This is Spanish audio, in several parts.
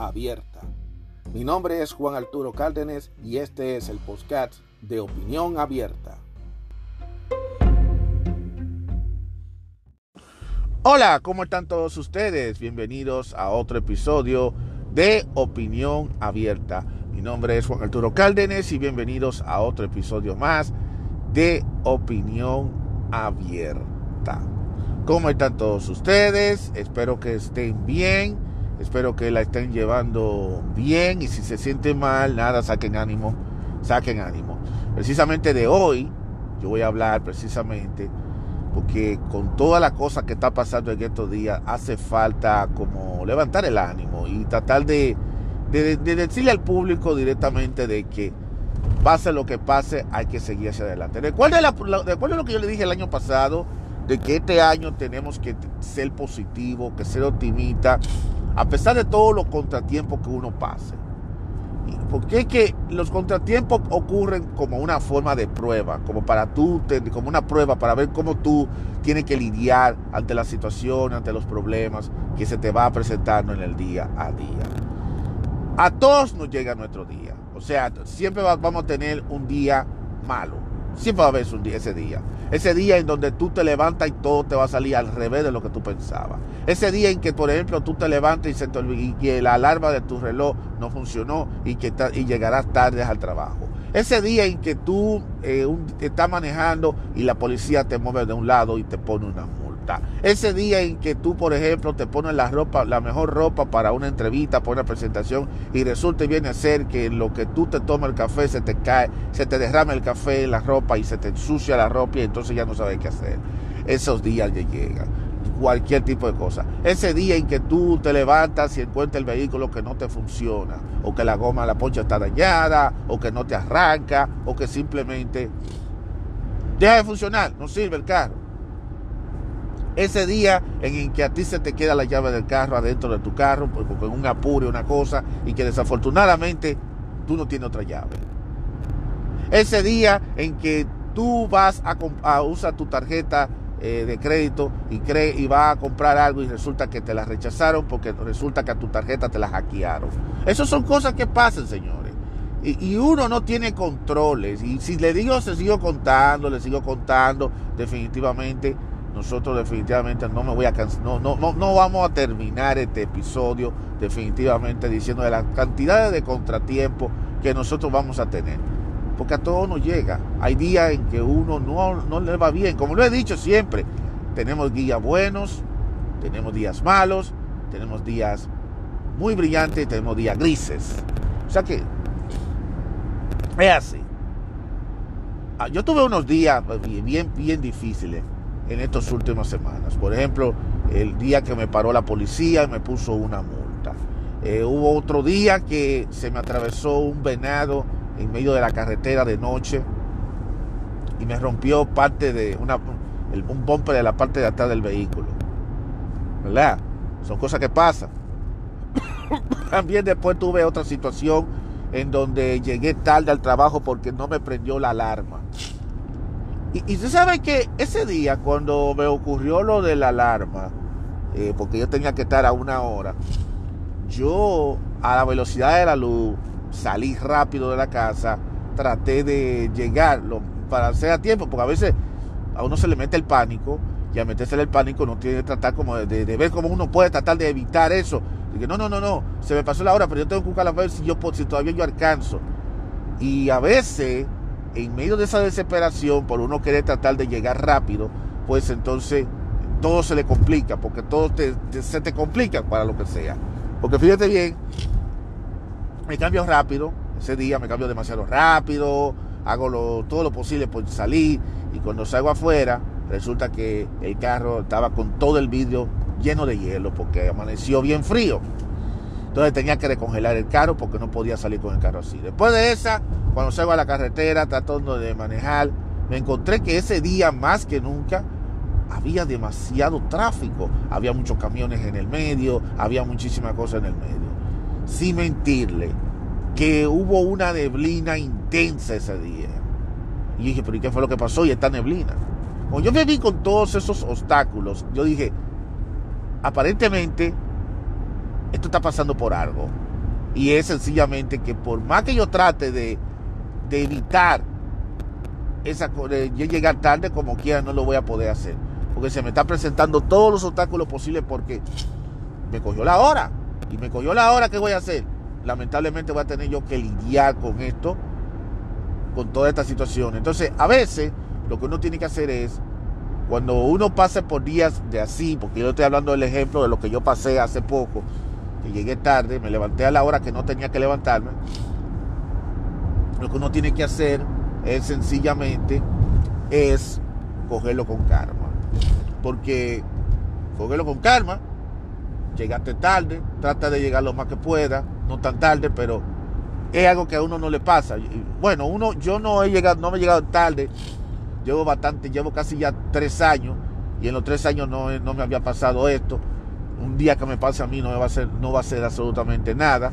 abierta. Mi nombre es Juan Arturo Cárdenas y este es el podcast de Opinión Abierta. Hola, ¿cómo están todos ustedes? Bienvenidos a otro episodio de Opinión Abierta. Mi nombre es Juan Arturo Cárdenas y bienvenidos a otro episodio más de Opinión Abierta. ¿Cómo están todos ustedes? Espero que estén bien Espero que la estén llevando bien y si se sienten mal, nada, saquen ánimo, saquen ánimo. Precisamente de hoy, yo voy a hablar precisamente porque con toda la cosa que está pasando en estos días, hace falta como levantar el ánimo y tratar de, de, decirle al público directamente de que pase lo que pase, hay que seguir hacia adelante. Recuerden lo que yo le dije el año pasado, de que este año tenemos que ser positivo, que ser optimista, a pesar de todos los contratiempos que uno pase. Porque es que los contratiempos ocurren como una forma de prueba, como para tú, como una prueba para ver cómo tú tienes que lidiar ante la situación, ante los problemas que se te va presentando en el día a día. A todos nos llega nuestro día. O sea, siempre vamos a tener un día malo. Siempre va a haber ese día. Ese día en donde tú te levantas y todo te va a salir al revés de lo que tú pensabas. Ese día en que, por ejemplo, tú te levantas y, te, que la alarma de tu reloj no funcionó y que y llegarás tarde al trabajo. Ese día en que tú eh, estás manejando y la policía te mueve de un lado y te pone una ese día en que tú, por ejemplo, te pones la ropa, la mejor ropa para una entrevista, para una presentación, y resulta y viene a ser que en lo que tú te tomas el café se te cae, se te derrama el café en la ropa y se te ensucia la ropa y entonces ya no sabes qué hacer. Esos días ya llegan cualquier tipo de cosa. Ese día en que tú te levantas y encuentras el vehículo que no te funciona, o que la goma, la poncha está dañada, o que no te arranca, o que simplemente deja de funcionar, no sirve el carro. Ese día en que a ti se te queda la llave del carro adentro de tu carro, porque con un apuro, una cosa, y que desafortunadamente tú no tienes otra llave. Ese día en que tú vas a, usar tu tarjeta eh, de crédito y vas a comprar algo y resulta que te la rechazaron porque resulta que a tu tarjeta te la hackearon. Esas son cosas que pasan, señores. Y, y, uno no tiene controles. Y si le digo, se sigo contando, le sigo contando, definitivamente nosotros definitivamente no me voy a no, no, no, vamos a terminar este episodio definitivamente diciendo de las cantidades de contratiempos que nosotros vamos a tener. Porque a todos nos llega. Hay días en que uno no, no le va bien. Como lo he dicho siempre, tenemos días buenos, tenemos días malos, tenemos días muy brillantes y tenemos días grises. O sea que es así. Ah, yo tuve unos días bien, bien difíciles en estas últimas semanas. Por ejemplo, el día que me paró la policía y me puso una multa. Eh, hubo otro día que se me atravesó un venado en medio de la carretera de noche y me rompió parte de un bumper de la parte de atrás del vehículo. ¿Verdad? Son cosas que pasan. También después tuve otra situación en donde llegué tarde al trabajo porque no me prendió la alarma. Y, usted sabe que ese día, cuando me ocurrió lo de la alarma, eh, porque yo tenía que estar a una hora, yo a la velocidad de la luz salí rápido de la casa, traté de llegar para hacer a tiempo, porque a veces a uno se le mete el pánico y a meterse el pánico no tiene que tratar como de, ver cómo uno puede tratar de evitar eso. que no, no, no, no, se me pasó la hora, pero yo tengo que buscar a ver si, yo, si todavía yo alcanzo. Y a veces en medio de esa desesperación, por uno querer tratar de llegar rápido, pues entonces todo se le complica, porque todo se te complica para lo que sea. Porque fíjate bien, me cambio rápido, ese día me cambio demasiado rápido, hago todo lo posible por salir y cuando salgo afuera resulta que el carro estaba con todo el vidrio lleno de hielo porque amaneció bien frío. Entonces tenía que descongelar el carro porque no podía salir con el carro así. Después de esa, cuando salgo a la carretera tratando de manejar, me encontré que ese día más que nunca había demasiado tráfico. Había muchos camiones en el medio, había muchísimas cosas en el medio. Sin mentirle, que hubo una neblina intensa ese día. Y dije, pero ¿y qué fue lo que pasó? Y esta neblina. Cuando yo me vi con todos esos obstáculos, yo dije, aparentemente esto está pasando por algo. Y es sencillamente que por más que yo trate de, evitar esa, de llegar tarde como quiera, no lo voy a poder hacer. Porque se me está presentando todos los obstáculos posibles porque me cogió la hora. Y me cogió la hora, ¿qué voy a hacer? Lamentablemente voy a tener yo que lidiar con esto, con toda esta situación. Entonces, a veces lo que uno tiene que hacer es, cuando uno pase por días de así, porque yo estoy hablando del ejemplo de lo que yo pasé hace poco, que llegué tarde, me levanté a la hora que no tenía que levantarme, lo que uno tiene que hacer es sencillamente es cogerlo con calma. Porque cogerlo con calma, llegaste tarde, trata de llegar lo más que pueda, no tan tarde, pero es algo que a uno no le pasa. Bueno, uno, yo no he llegado, no me he llegado tarde, llevo bastante, llevo casi ya tres años, y en los tres años no, no me había pasado esto. Un día que me pase a mí no, va a ser, no va a ser absolutamente nada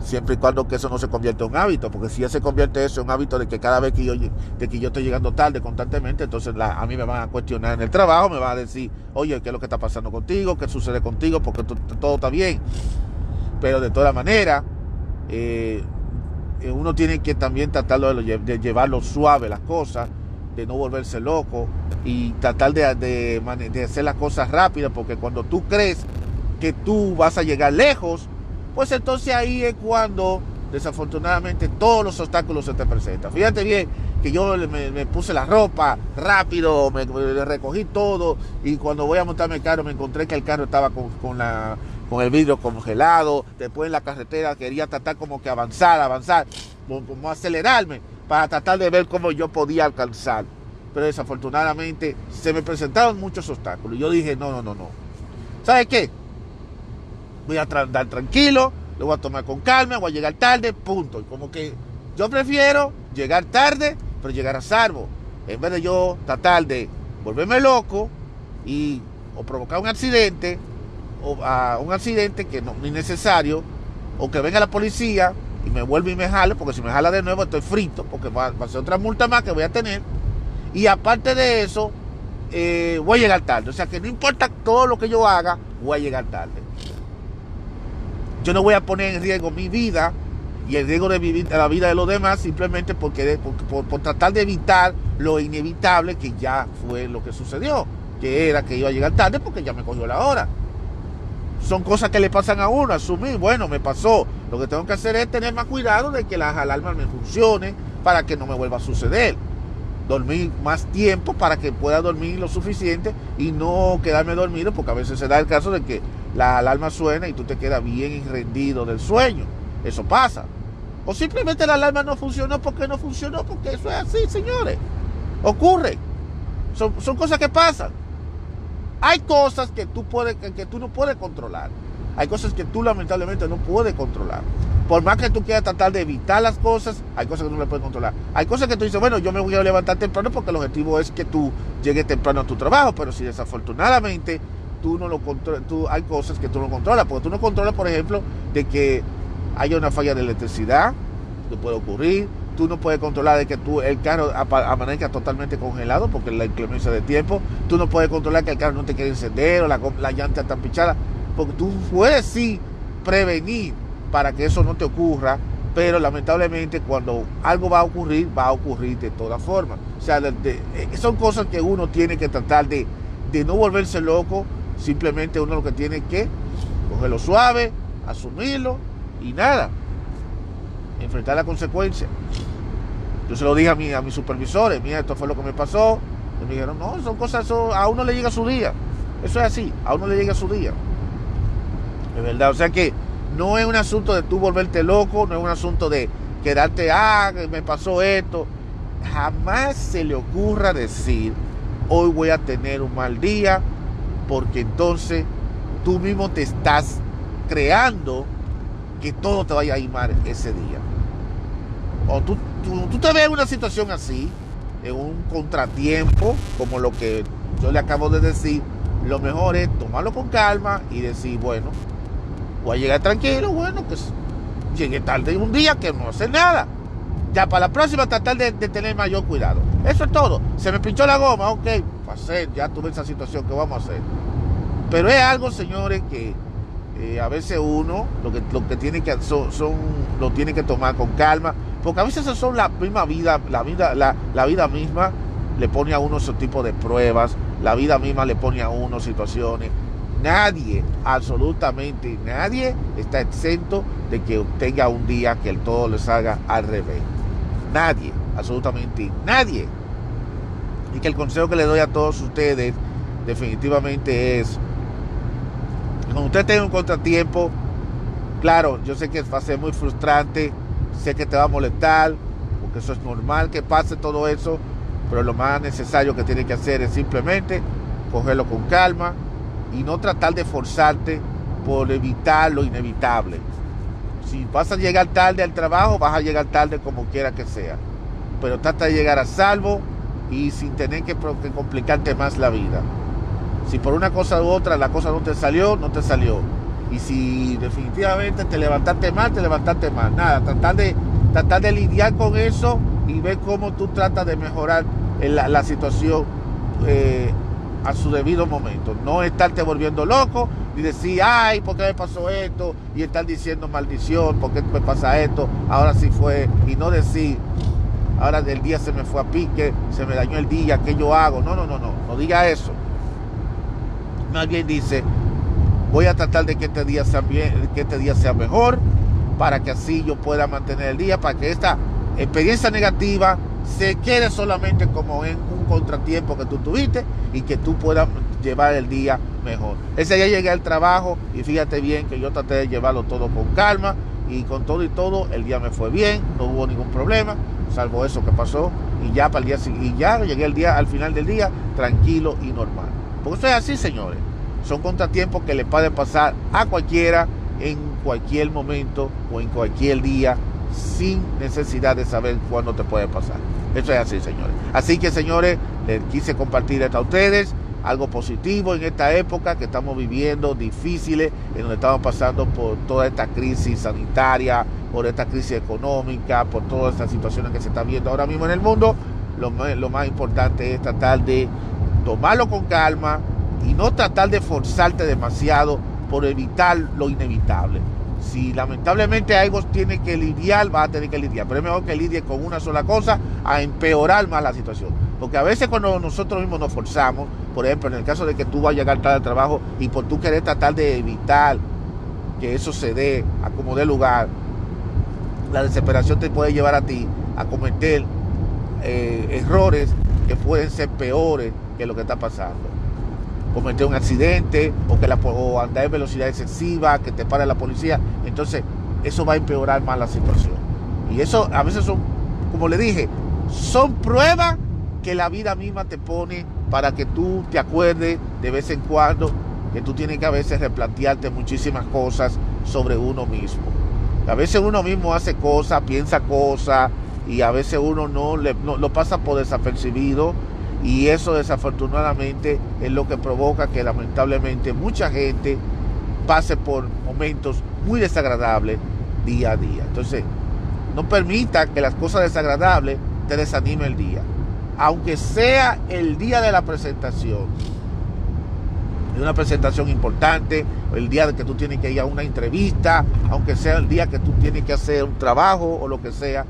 siempre y cuando que eso no se convierta en un hábito, porque si ya se convierte eso en un hábito de que cada vez que yo, que yo estoy llegando tarde constantemente, entonces a mí me van a cuestionar en el trabajo, me van a decir, oye, ¿qué es lo que está pasando contigo? ¿Qué sucede contigo? Porque todo está bien. Pero de todas maneras, eh, uno tiene que también tratar de, llevarlo suave las cosas, de no volverse loco y tratar de hacer las cosas rápidas, porque cuando tú crees que tú vas a llegar lejos, pues entonces ahí es cuando desafortunadamente todos los obstáculos se te presentan. Fíjate bien que yo me, puse la ropa rápido, me, recogí todo y cuando voy a montarme el carro me encontré que el carro estaba con, la, con el vidrio congelado, después en la carretera quería tratar como que avanzar, avanzar, como acelerarme para tratar de ver cómo yo podía alcanzar. Pero desafortunadamente se me presentaron muchos obstáculos. Yo dije, no, no, no, no. ¿Sabes qué? Voy a andar tranquilo, lo voy a tomar con calma, voy a llegar tarde, punto. Y como que yo prefiero llegar tarde, pero llegar a salvo. En vez de yo tratar de volverme loco y o provocar un accidente, o a un accidente que no es necesario, o que venga la policía y me vuelva y me jale, porque si me jala de nuevo estoy frito, porque va, a ser otra multa más que voy a tener. Y aparte de eso, eh, voy a llegar tarde. O sea que no importa todo lo que yo haga, voy a llegar tarde. Yo no voy a poner en riesgo mi vida y el riesgo de, vivir, la vida de los demás simplemente porque, por, tratar de evitar lo inevitable que ya fue lo que sucedió, que era que iba a llegar tarde porque ya me cogió la hora. Son cosas que le pasan a uno, asumir, bueno, me pasó. Lo que tengo que hacer es tener más cuidado de que las alarmas me funcionen para que no me vuelva a suceder. Dormir más tiempo para que pueda dormir lo suficiente y no quedarme dormido, porque a veces se da el caso de que la alarma suena y tú te quedas bien rendido del sueño. Eso pasa. O simplemente la alarma no funcionó porque no funcionó, porque eso es así, señores. Ocurre. Son, cosas que pasan. Hay cosas que tú, puedes, que, tú no puedes controlar. Hay cosas que tú lamentablemente no puedes controlar. Por más que tú quieras tratar de evitar las cosas, hay cosas que no le puedes controlar. Hay cosas que tú dices, bueno, yo me voy a levantar temprano porque el objetivo es que tú llegues temprano a tu trabajo, pero si desafortunadamente tú no lo controlas, tú, hay cosas que tú no controlas, porque tú no controlas, por ejemplo, de que haya una falla de electricidad, que puede ocurrir, tú no puedes controlar de que tú, el carro amanezca totalmente congelado, porque la inclemencia de tiempo, tú no puedes controlar que el carro no te quiere encender o la, la llanta está pichada, porque tú puedes sí prevenir para que eso no te ocurra, pero lamentablemente cuando algo va a ocurrir, va a ocurrir de todas formas. O sea, eh, son cosas que uno tiene que tratar de, de no volverse loco Simplemente uno lo que tiene que cogerlo suave, asumirlo y nada, enfrentar la consecuencia. Yo se lo dije a, mi, a mis supervisores, mira, esto fue lo que me pasó. Y me dijeron, no, son cosas, a uno le llega su día. Eso es así, a uno le llega su día. Es verdad, o sea que no es un asunto de tú volverte loco, no es un asunto de quedarte, ah, me pasó esto. Jamás se le ocurra decir, hoy voy a tener un mal día, porque entonces tú mismo te estás creando que todo te vaya a ir mal ese día. O tú, tú, te ves en una situación así, en un contratiempo, como lo que yo le acabo de decir, lo mejor es tomarlo con calma y decir, bueno, voy a llegar tranquilo, bueno, pues llegué tarde un día que no hace nada. Ya para la próxima tratar de, tener mayor cuidado. Eso es todo. Se me pinchó la goma, ok, hacer, ya tuve esa situación, ¿qué vamos a hacer? Pero es algo, señores, que eh, a veces uno lo que, tiene que son, lo tiene que tomar con calma, porque a veces son la misma vida, la vida, la, vida misma le pone a uno ese tipo de pruebas, la vida misma le pone a uno situaciones. Nadie, absolutamente nadie, está exento de que tenga un día que el todo le salga al revés. Nadie, absolutamente nadie. Y que el consejo que le doy a todos ustedes definitivamente es cuando usted tenga un contratiempo, claro, yo sé que va a ser muy frustrante, sé que te va a molestar, porque eso es normal que pase todo eso, pero lo más necesario que tiene que hacer es simplemente cogerlo con calma y no tratar de forzarte por evitar lo inevitable. Si vas a llegar tarde al trabajo, vas a llegar tarde como quiera que sea. Pero trata de llegar a salvo y sin tener que complicarte más la vida. Si por una cosa u otra la cosa no te salió, no te salió. Y si definitivamente te levantaste mal, te levantaste mal. Nada, tratar de, tratar de lidiar con eso y ver cómo tú tratas de mejorar la, situación eh, a su debido momento. No estarte volviendo loco y decir, ay, ¿por qué me pasó esto? Y estar diciendo maldición, ¿por qué me pasa esto? Ahora sí fue. Y no decir, ahora del día se me fue a pique, se me dañó el día, ¿qué yo hago? No, no, no, no, no diga eso alguien dice, voy a tratar de que este día sea bien, que este día sea mejor, para que así yo pueda mantener el día, para que esta experiencia negativa se quede solamente como en un contratiempo que tú tuviste y que tú puedas llevar el día mejor. Ese día llegué al trabajo y fíjate bien que yo traté de llevarlo todo con calma y con todo y todo el día me fue bien, no hubo ningún problema, salvo eso que pasó y ya para el día y ya llegué el día al final del día tranquilo y normal. Porque eso es así, señores. Son contratiempos que le pueden pasar a cualquiera en cualquier momento o en cualquier día sin necesidad de saber cuándo te puede pasar. Eso es así, señores. Así que, señores, les quise compartir esto a ustedes, algo positivo en esta época que estamos viviendo, difíciles, en donde estamos pasando por toda esta crisis sanitaria, por esta crisis económica, por todas estas situaciones que se están viendo ahora mismo en el mundo. Lo, lo más importante es tratar de tomarlo con calma y no tratar de forzarte demasiado por evitar lo inevitable. Si lamentablemente algo tiene que lidiar, vas a tener que lidiar. Pero es mejor que lidie con una sola cosa a empeorar más la situación. Porque a veces cuando nosotros mismos nos forzamos, por ejemplo, en el caso de que tú vayas a llegar tarde al trabajo y por tú querer tratar de evitar que eso se dé a como dé lugar, la desesperación te puede llevar a ti a cometer eh, errores que pueden ser peores que lo que está pasando. Cometer un accidente o, que la, o andar en velocidad excesiva, que te pare la policía. Entonces, eso va a empeorar más la situación. Y eso a veces son, como le dije, son pruebas que la vida misma te pone para que tú te acuerdes de vez en cuando que tú tienes que a veces replantearte muchísimas cosas sobre uno mismo. A veces uno mismo hace cosas, piensa cosas y a veces uno no, le, no lo pasa por desapercibido y eso desafortunadamente es lo que provoca que lamentablemente mucha gente pase por momentos muy desagradables día a día. Entonces, no permita que las cosas desagradables te desanimen el día. Aunque sea el día de la presentación, de una presentación importante, el día de que tú tienes que ir a una entrevista, aunque sea el día que tú tienes que hacer un trabajo o lo que sea,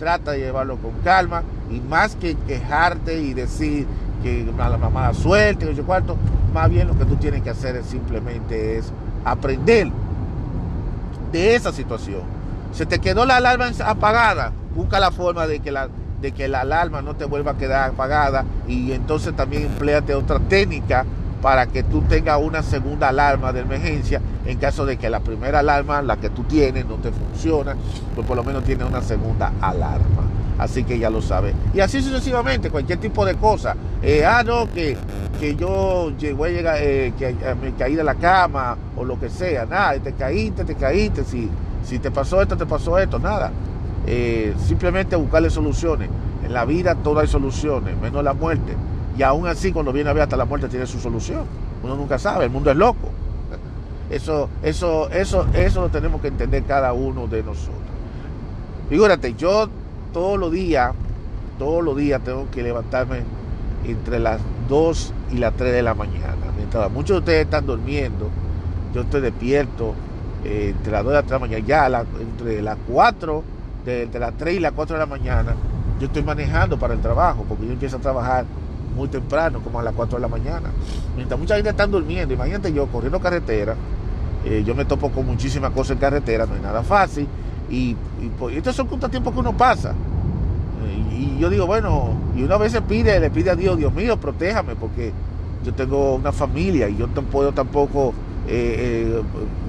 trata de llevarlo con calma y más que quejarte y decir que la mamá suelte, que yo cuarto, más bien lo que tú tienes que hacer es simplemente es aprender de esa situación. Se te quedó la alarma apagada, busca la forma de que la, de que la alarma no te vuelva a quedar apagada y entonces también empleate otra técnica para que tú tengas una segunda alarma de emergencia en caso de que la primera alarma, la que tú tienes, no te funciona, pues por lo menos tienes una segunda alarma. Así que ya lo sabes. Y así sucesivamente, cualquier tipo de cosa. Eh, ah, no, que, que yo voy a llegar, eh, que me caí de la cama o lo que sea. Nada, te caíste, te caíste. Si Si te pasó esto, te pasó esto, nada. Eh, simplemente buscarle soluciones. En la vida todo hay soluciones, menos la muerte. Y aún así, cuando viene a ver hasta la muerte tiene su solución. Uno nunca sabe, el mundo es loco. Eso, eso, eso, eso lo tenemos que entender cada uno de nosotros. Figúrate, yo todos los días, todos los días tengo que levantarme entre las 2 y las 3 de la mañana. Mientras muchos de ustedes están durmiendo, yo estoy despierto eh, entre las 2 y las 3 de la mañana, ya entre las 4, de, entre las 3 y las 4 de la mañana, yo estoy manejando para el trabajo, porque yo empiezo a trabajar muy temprano, como a las 4 de la mañana. Mientras mucha gente está durmiendo, imagínate yo corriendo carretera, eh, yo me topo con muchísimas cosas en carretera, no es nada fácil. Y, y, estos son contratiempos que uno pasa. Eh, y, yo digo, bueno, y una vez se pide, le pide a Dios, Dios mío, protéjame, porque yo tengo una familia y yo no puedo tampoco eh,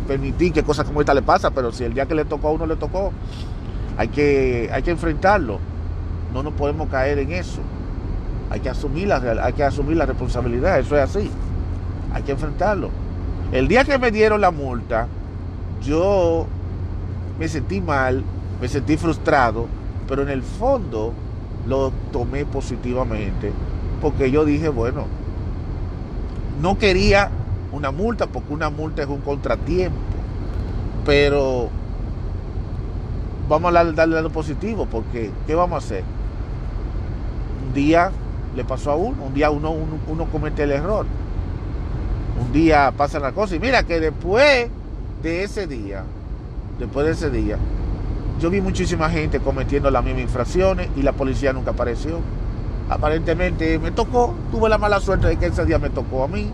permitir que cosas como esta le pasen, pero si el día que le tocó a uno le tocó, hay que, hay que enfrentarlo. No nos podemos caer en eso. Hay que asumir la, hay que asumir la responsabilidad, eso es así. Hay que enfrentarlo. El día que me dieron la multa, yo me sentí mal, me sentí frustrado, pero en el fondo lo tomé positivamente, porque yo dije, bueno, no quería una multa, porque una multa es un contratiempo, pero vamos a darle lo positivo, porque ¿qué vamos a hacer? Un día le pasó a uno, un día uno, uno, uno comete el error un día pasa la cosa. Y mira que después de ese día, después de ese día, yo vi muchísima gente cometiendo las mismas infracciones y la policía nunca apareció. Aparentemente me tocó, tuve la mala suerte de que ese día me tocó a mí.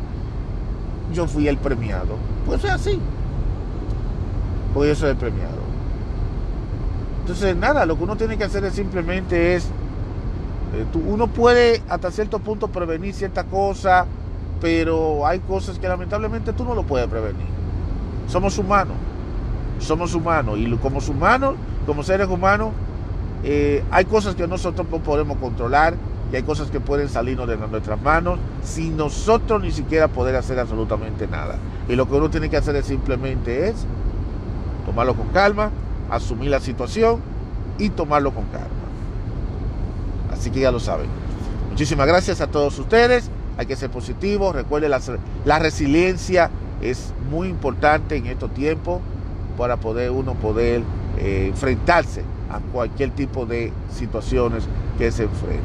Yo fui el premiado. Pues es así. Pues yo soy el premiado. Entonces, nada, lo que uno tiene que hacer es simplemente es, uno puede hasta cierto punto prevenir cierta cosa, pero hay cosas que lamentablemente tú no lo puedes prevenir. Somos humanos, somos humanos y como humanos, como seres humanos, eh, hay cosas que nosotros no podemos controlar y hay cosas que pueden salirnos de nuestras manos sin nosotros ni siquiera poder hacer absolutamente nada. Y lo que uno tiene que hacer es simplemente es tomarlo con calma, asumir la situación y tomarlo con calma. Así que ya lo saben. Muchísimas gracias a todos ustedes hay que ser positivo. Recuerde, la, la resiliencia es muy importante en estos tiempos para poder uno poder eh, enfrentarse a cualquier tipo de situaciones que se enfrente.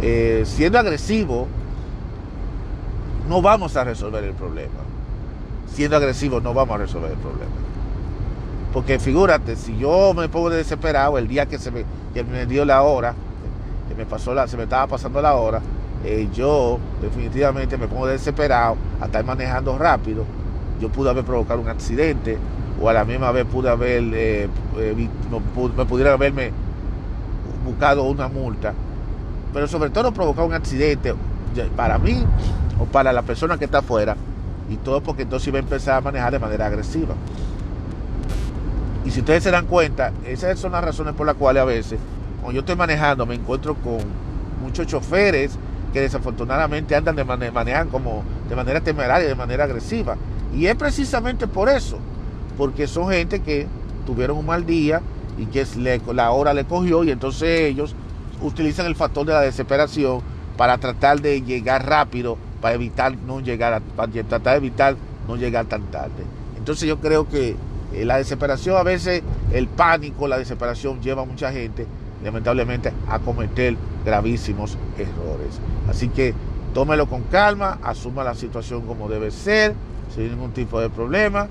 Eh, siendo agresivo, no vamos a resolver el problema. Siendo agresivo, no vamos a resolver el problema. Porque figúrate, si yo me pongo desesperado el día que se me, que me dio la hora, que me pasó la, se me estaba pasando la hora, eh, yo definitivamente me pongo desesperado a estar manejando rápido. Yo pude haber provocado un accidente o a la misma vez pude haber, eh, eh, me pudiera haberme buscado una multa. Pero sobre todo provocar un accidente para mí o para la persona que está afuera. Y todo porque entonces iba a empezar a manejar de manera agresiva. Y si ustedes se dan cuenta, esas son las razones por las cuales a veces, cuando yo estoy manejando, me encuentro con muchos choferes que desafortunadamente andan de manejan como de manera temeraria, de manera agresiva. Y es precisamente por eso, porque son gente que tuvieron un mal día y que la hora le cogió y entonces ellos utilizan el factor de la desesperación para tratar de llegar rápido, para evitar no llegar, para tratar de evitar no llegar tan tarde. Entonces yo creo que eh, la desesperación a veces, el pánico, la desesperación lleva a mucha gente lamentablemente a cometer gravísimos errores. Así que tómelo con calma, asuma la situación como debe ser, sin ningún tipo de problema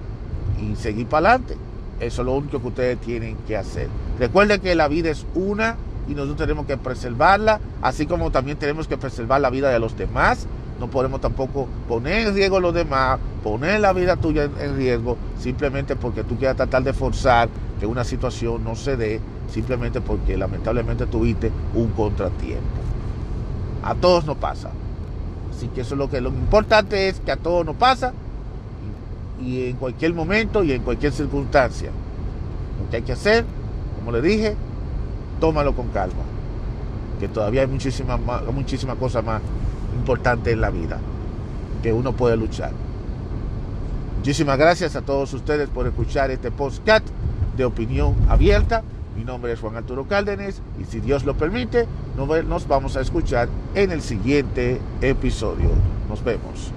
y seguir para adelante. Eso es lo único que ustedes tienen que hacer. Recuerden que la vida es una y nosotros tenemos que preservarla, así como también tenemos que preservar la vida de los demás. No podemos tampoco poner en riesgo a los demás, poner la vida tuya en riesgo, simplemente porque tú quieras tratar de forzar que una situación no se dé, simplemente porque lamentablemente tuviste un contratiempo. A todos nos pasa. Así que eso es lo que lo importante es que a todos nos pasa y, en cualquier momento y en cualquier circunstancia. Lo que hay que hacer, como le dije, tómalo con calma. Que todavía hay muchísimas muchísimas cosas más importantes en la vida que uno puede luchar. Muchísimas gracias a todos ustedes por escuchar este podcast de opinión abierta. Mi nombre es Juan Arturo Cárdenas y si Dios lo permite, nos vamos a escuchar en el siguiente episodio. Nos vemos.